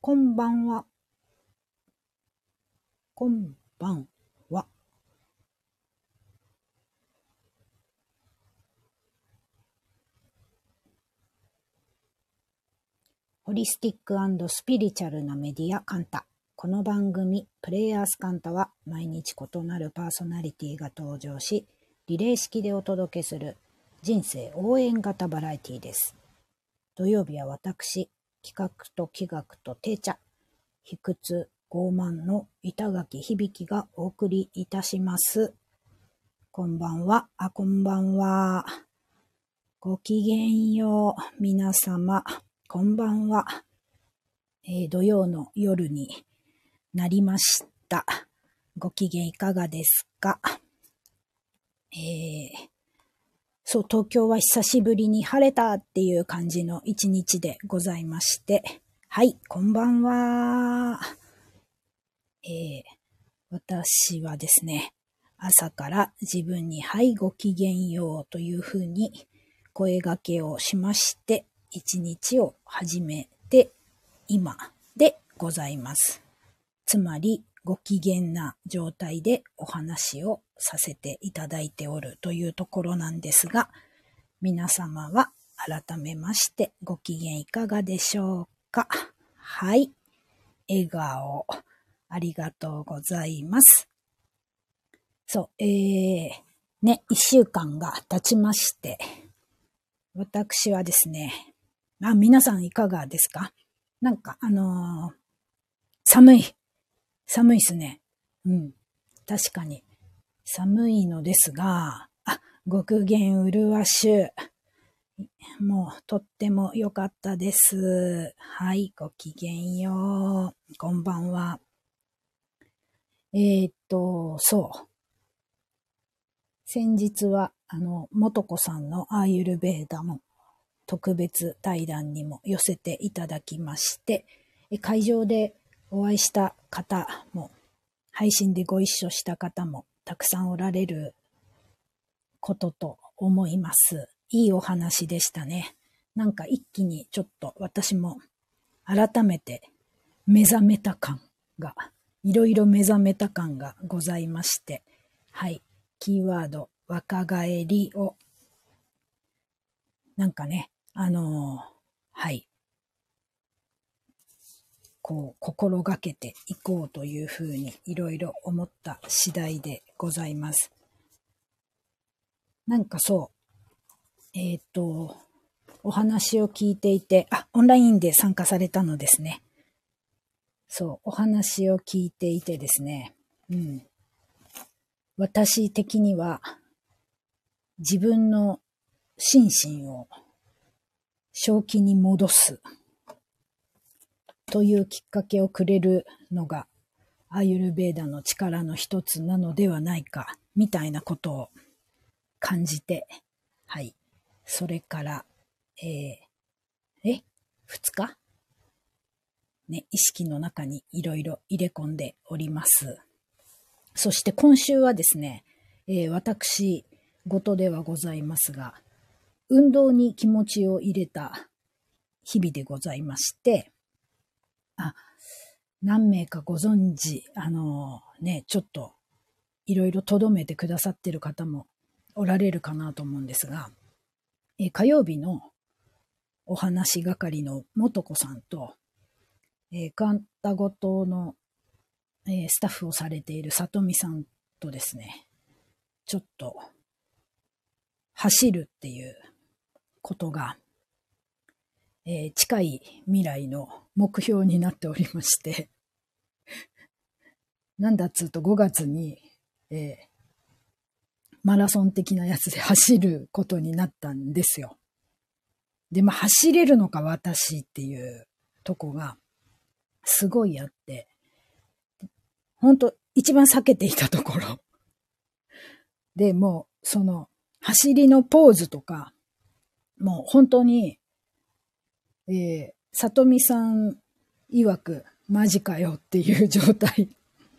こんばんは。こんばんは。ホリスティックスピリチュアルなメディアカンタ。この番組、プレイヤースカンタは毎日異なるパーソナリティが登場し、リレー式でお届けする人生応援型バラエティです。土曜日は私、企画と企画と定茶、卑屈傲慢の板垣響がお送りいたします。こんばんは、あ、こんばんは。ごきげんよう、皆様。こんばんは。えー、土曜の夜になりました。ご機嫌いかがですか？えー、そう、東京は久しぶりに晴れたっていう感じの一日でございまして。はい、こんばんは。えー、私はですね、朝から自分に、はい、ごきげんようというふうに声掛けをしまして、一日を始めて今でございます。つまり、ご機嫌な状態でお話をさせていただいておるというところなんですが、皆様は改めましてご機嫌いかがでしょうか？はい。笑顔。ありがとうございます。そう、えー、ね、一週間が経ちまして、私はですね、あ、皆さんいかがですか？なんか、あのー、寒い。寒いっすね。うん。確かに。寒いのですが、あ、ご機嫌うるわしゅ。もう、とっても良かったです。はい、ごきげんよう。こんばんは。えー、っと、そう。先日は、あの、もとこさんのアーユルベーダも特別対談にも寄せていただきまして、会場でお会いした方も、配信でご一緒した方もたくさんおられることと思います。いいお話でしたね。なんか一気にちょっと私も改めて目覚めた感が、いろいろ目覚めた感がございまして、はい、キーワード若返りを、なんかね、あのはい。こう、心がけていこうというふうにいろいろ思った次第でございます。なんかそう、えっ、と、お話を聞いていて、あ、オンラインで参加されたのですね。そう、お話を聞いていてですね、うん。私的には、自分の心身を正気に戻すというきっかけをくれるのがアーユルベーダの力の一つなのではないか、みたいなことを感じて、はい。それから、えー、え、二日？ね、意識の中にいろいろ入れ込んでおります。そして今週はですね、えー、私事ではございますが、運動に気持ちを入れた日々でございまして、あ、何名かご存知、あのね、ちょっといろいろとどめてくださってる方もおられるかなと思うんですが、え火曜日のお話係の元子さんと、えー、カンタゴ島の、えー、スタッフをされている里美さんとですね、ちょっと走るっていうことが、えー、近い未来の目標になっておりまして なんだっつうと5月に、えー、マラソン的なやつで走ることになったんですよ。で、まあ、走れるのか私っていうとこが、すごいあって、本当一番避けていたところ。で、もう、その、走りのポーズとか、もう本当に、えー、里見さん曰く、マジかよっていう状態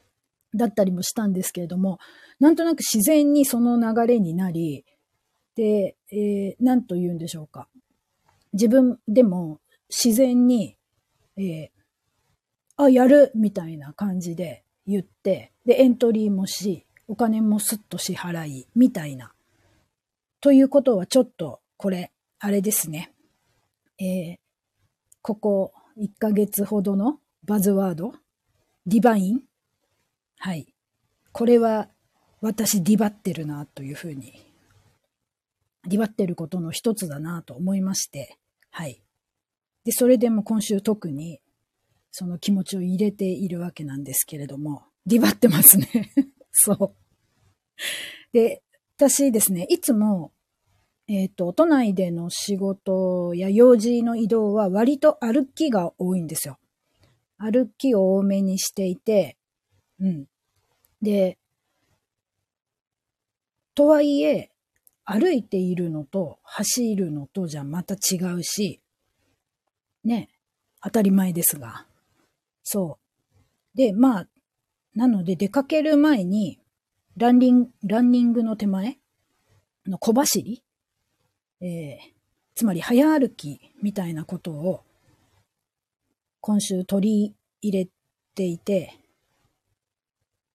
だったりもしたんですけれども、なんとなく自然にその流れになり、で、えー、なんと言うんでしょうか。自分でも自然に、えー、あ、やるみたいな感じで言って、で、エントリーもし、お金もすっと支払い、みたいな。ということはちょっと、これ、あれですね。えー、ここ1ヶ月ほどのバズワード、ディバイン？はい。これは私ディバってるなというふうに、ディバってることの一つだなと思いまして、はい。で、それでも今週特にその気持ちを入れているわけなんですけれども、ディバってますね。そう。で、私ですね、いつも、えっ、ー、と、都内での仕事や用事の移動は割と歩きが多いんですよ。歩きを多めにしていて、うん。で、とはいえ、歩いているのと走るのとじゃまた違うし、ね、当たり前ですが。そう。で、まあ、なので出かける前に、ランニング、ランニングの手前の小走り、えー、つまり早歩きみたいなことを今週取り入れていて、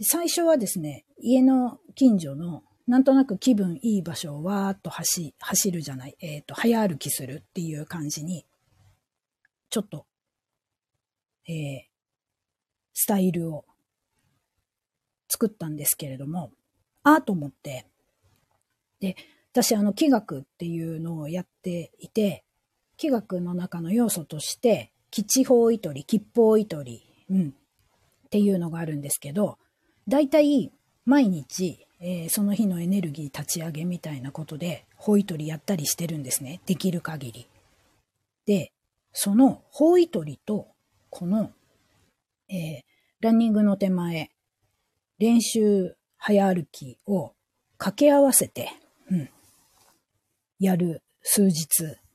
最初はですね、家の近所のなんとなく気分いい場所をわーっと走走るじゃない、えっ、ー、と、早歩きするっていう感じに、ちょっと、えー、スタイルを作ったんですけれども、ああと思って、で、私あの気学っていうのをやっていて、気学の中の要素として、吉方糸り、吉方糸り、うん、っていうのがあるんですけど、だいたい毎日、えー、その日のエネルギー立ち上げみたいなことで、方糸りやったりしてるんですね。できる限り。で、その方糸りと、このえー、ランニングの手前、練習早歩きを掛け合わせて、うん、やる数日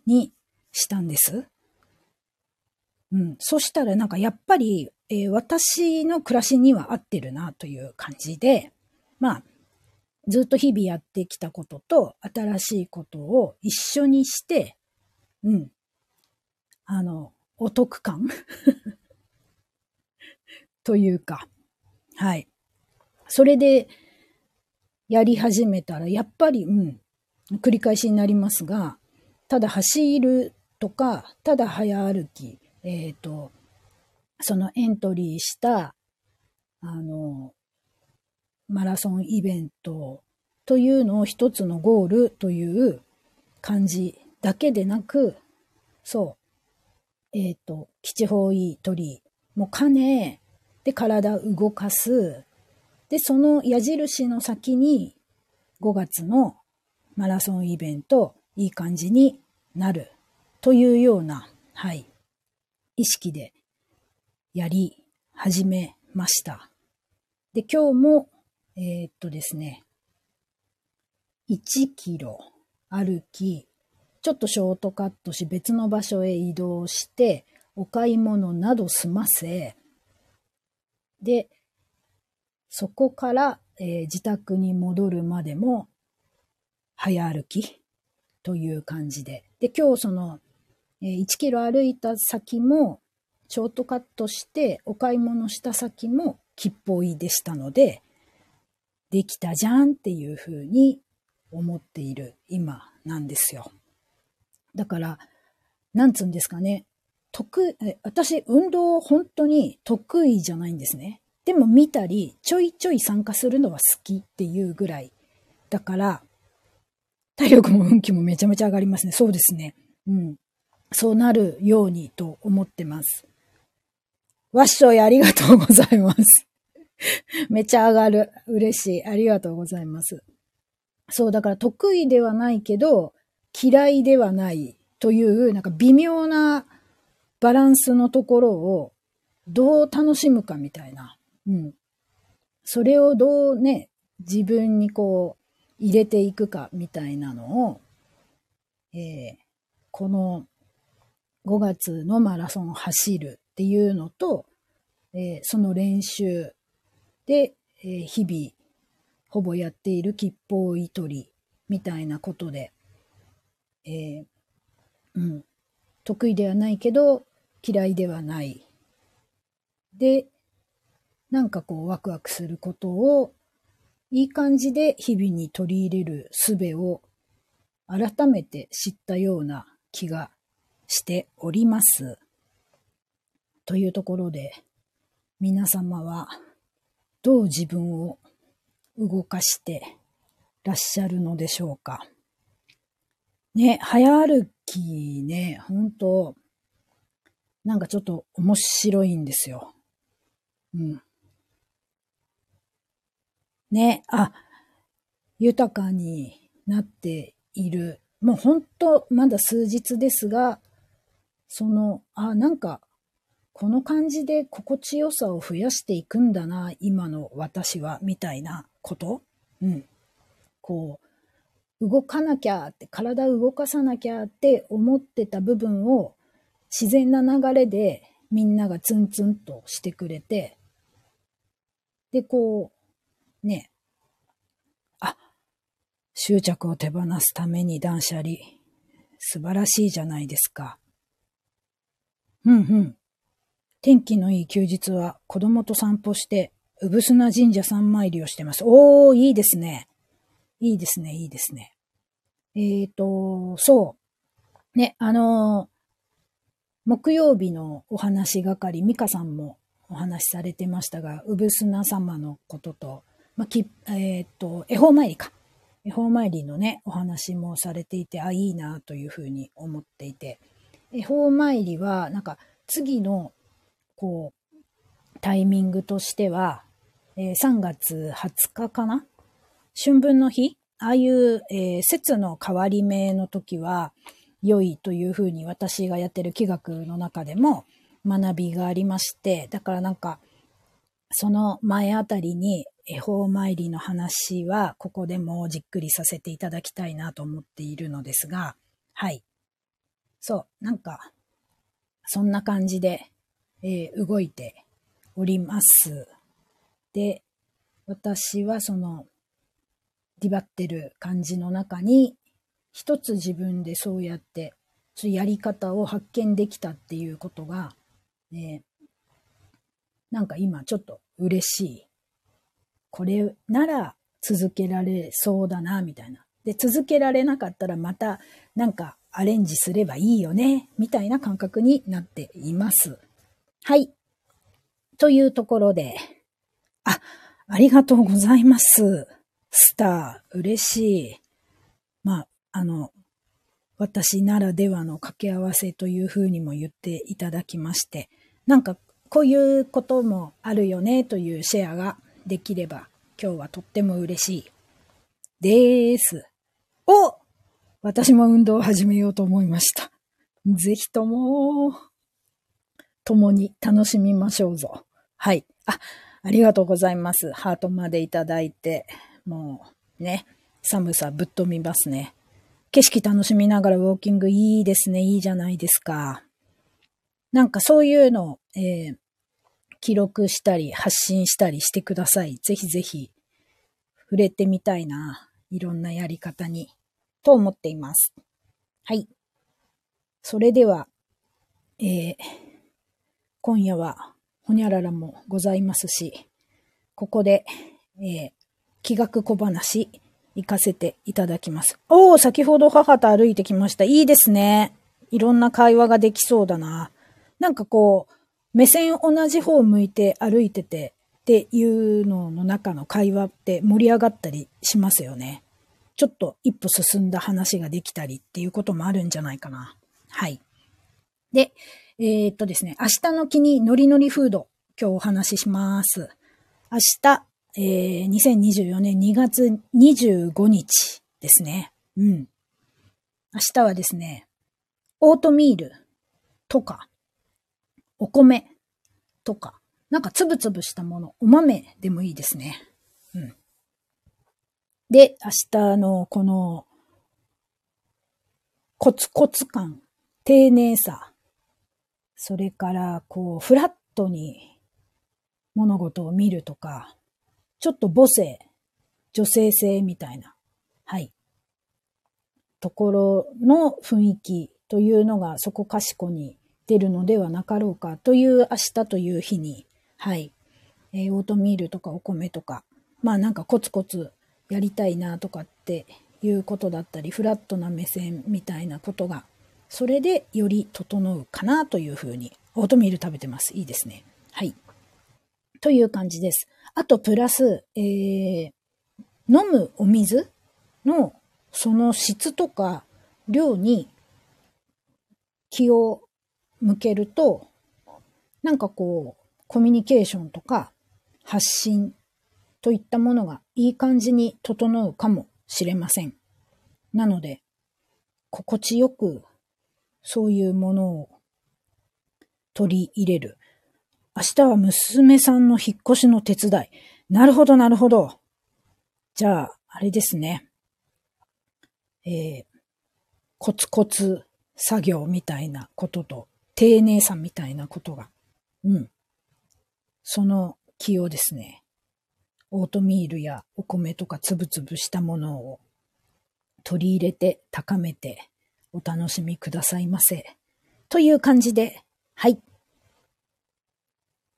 にしたんです。うん。そしたらなんかやっぱり、えー、私の暮らしには合ってるなという感じで、まあ、ずっと日々やってきたことと新しいことを一緒にして、うん。あの、お得感 というか、はい。それでやり始めたら、やっぱり、うん、繰り返しになりますが、ただ走るとか、ただ早歩き、えっ、ー、と、そのエントリーした、あの、マラソンイベントというのを一つのゴールという感じだけでなく、そう、えっ、ー、と、基地方位鳥も兼ね、で、体動かす。で、その矢印の先に5月のマラソンイベント、いい感じになるというような、はい、意識でやり始めました。で、今日も、えー、っとですね、1キロ歩き、ちょっとショートカットし別の場所へ移動して、お買い物など済ませ、で、そこから、えー、自宅に戻るまでも早歩きという感じで。で、今日その、え、1キロ歩いた先も、ショートカットしてお買い物した先も吉報いでしたので、できたじゃんっていうふうに思っている今なんですよ。だから、なんつうんですかね。得、私、運動本当に得意じゃないんですね。でも見たり、ちょいちょい参加するのは好きっていうぐらい。だから、体力も運気もめちゃめちゃ上がりますね。そうですね。うん。そうなるようにと思ってます。わっしょいありがとうございます。めっちゃ上がる。嬉しい。ありがとうございます。そう、だから得意ではないけど、嫌いではないという、なんか微妙なバランスのところをどう楽しむかみたいな。うん。それをどうね、自分にこう入れていくかみたいなのを、えー、この5月のマラソンを走るっていうのと、えー、その練習で、えー、日々ほぼやっている吉報いとりみたいなことで、えうん、得意ではないけど嫌いではない。で、なんかこうワクワクすることをいい感じで日々に取り入れる術を改めて知ったような気がしております。というところで皆様はどう自分を動かしてらっしゃるのでしょうか。ね、早歩きね、本当なんかちょっと面白いんですよ。うん。ね、あ、豊かになっている。もう本当まだ数日ですが、その、あ、なんか、この感じで心地よさを増やしていくんだな、今の私は、みたいなことうん。こう、動かなきゃって、体を動かさなきゃって思ってた部分を自然な流れでみんながツンツンとしてくれて、で、こう、ね、あ、執着を手放すために断捨離。素晴らしいじゃないですか。うんうん。天気のいい休日は子供と散歩して、うぶすな神社三参りをしてます。おー、いいですね。いいですね、いいですね。えーと、そう。ね、あの、木曜日のお話係、ミカさんもお話しされてましたが、うぶすな様のことと、まあ、き、えっ、と、恵方参りか。恵方参りのね、お話もされていて、あ、いいなというふうに思っていて、恵方参りは、なんか、次の、こう、タイミングとしては、えー、3月20日かな？春分の日？ああいう、えー、節の変わり目の時は、良いというふうに私がやってる気学の中でも学びがありまして、だからなんか、その前あたりに恵方参りの話はここでもじっくりさせていただきたいなと思っているのですが、はい。そう、なんか、そんな感じで、えー、動いております。で、私はその、ディバってる感じの中に、一つ自分でそうやって、そううやり方を発見できたっていうことが、ね、なんか今ちょっと嬉しい。これなら続けられそうだな、みたいな。で、続けられなかったらまたなんかアレンジすればいいよね、みたいな感覚になっています。はい。というところで、あ、ありがとうございます。スター、嬉しい。まあ、あの、私ならではの掛け合わせというふうにも言っていただきまして、なんかこういうこともあるよねというシェアができれば今日はとっても嬉しいです。お私も運動を始めようと思いました。ぜひとも、共に楽しみましょうぞ。はい。あ、ありがとうございます。ハートまでいただいて、もうね、寒さぶっ飛びますね。景色楽しみながらウォーキングいいですね。いいじゃないですか。なんかそういうの、えー、記録したり発信したりしてください。ぜひぜひ触れてみたいな。いろんなやり方に。と思っています。はい。それでは、えー、今夜はほにゃららもございますし、ここで、えー、気学小話行かせていただきます。おー、先ほど母と歩いてきました。いいですね。いろんな会話ができそうだな。なんかこう、目線同じ方向いて歩いててっていうのの中の会話って盛り上がったりしますよね。ちょっと一歩進んだ話ができたりっていうこともあるんじゃないかな。はい。で、えー、っとですね、明日の気にノリノリフード、今日お話しします。明日、えー、2024年2月25日ですね。うん。明日はですね、オートミールとか、お米とか、なんかつぶつぶしたもの、お豆でもいいですね。うん。で、明日のこの、コツコツ感、丁寧さ、それから、こう、フラットに物事を見るとか、ちょっと母性、女性性みたいな、はい、ところの雰囲気というのがそこかしこに出るのではなかろうかという明日という日にはい。えー、オートミールとかお米とか、まあなんかコツコツやりたいなとかっていうことだったり、フラットな目線みたいなことが、それでより整うかなというふうに、オートミール食べてます。いいですね。はい。という感じです。あと、プラス、えー、飲むお水のその質とか量に気を向けると、なんかこう、コミュニケーションとか発信といったものがいい感じに整うかもしれません。なので、心地よくそういうものを取り入れる。明日は娘さんの引っ越しの手伝い。なるほど、なるほど。じゃあ、あれですね。えー、コツコツ作業みたいなことと、丁寧さみたいなことが、うん。その気をですね、オートミールやお米とかつぶつぶしたものを取り入れて高めてお楽しみくださいませ。という感じで、はい。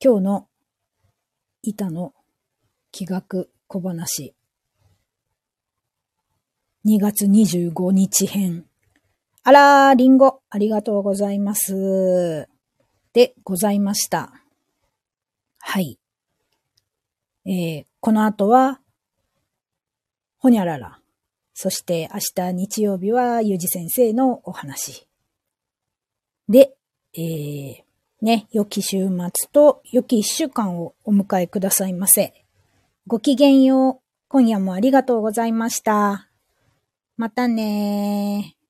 今日の板の気学小話。2月25日編。あらー、りんご、ありがとうございます。で、ございました。はい。えー、この後は、ほにゃらら。そして明日日曜日はゆうじ先生のお話。で、えー、ね、良き週末と良き一週間をお迎えくださいませ。ごきげんよう。今夜もありがとうございました。またねー。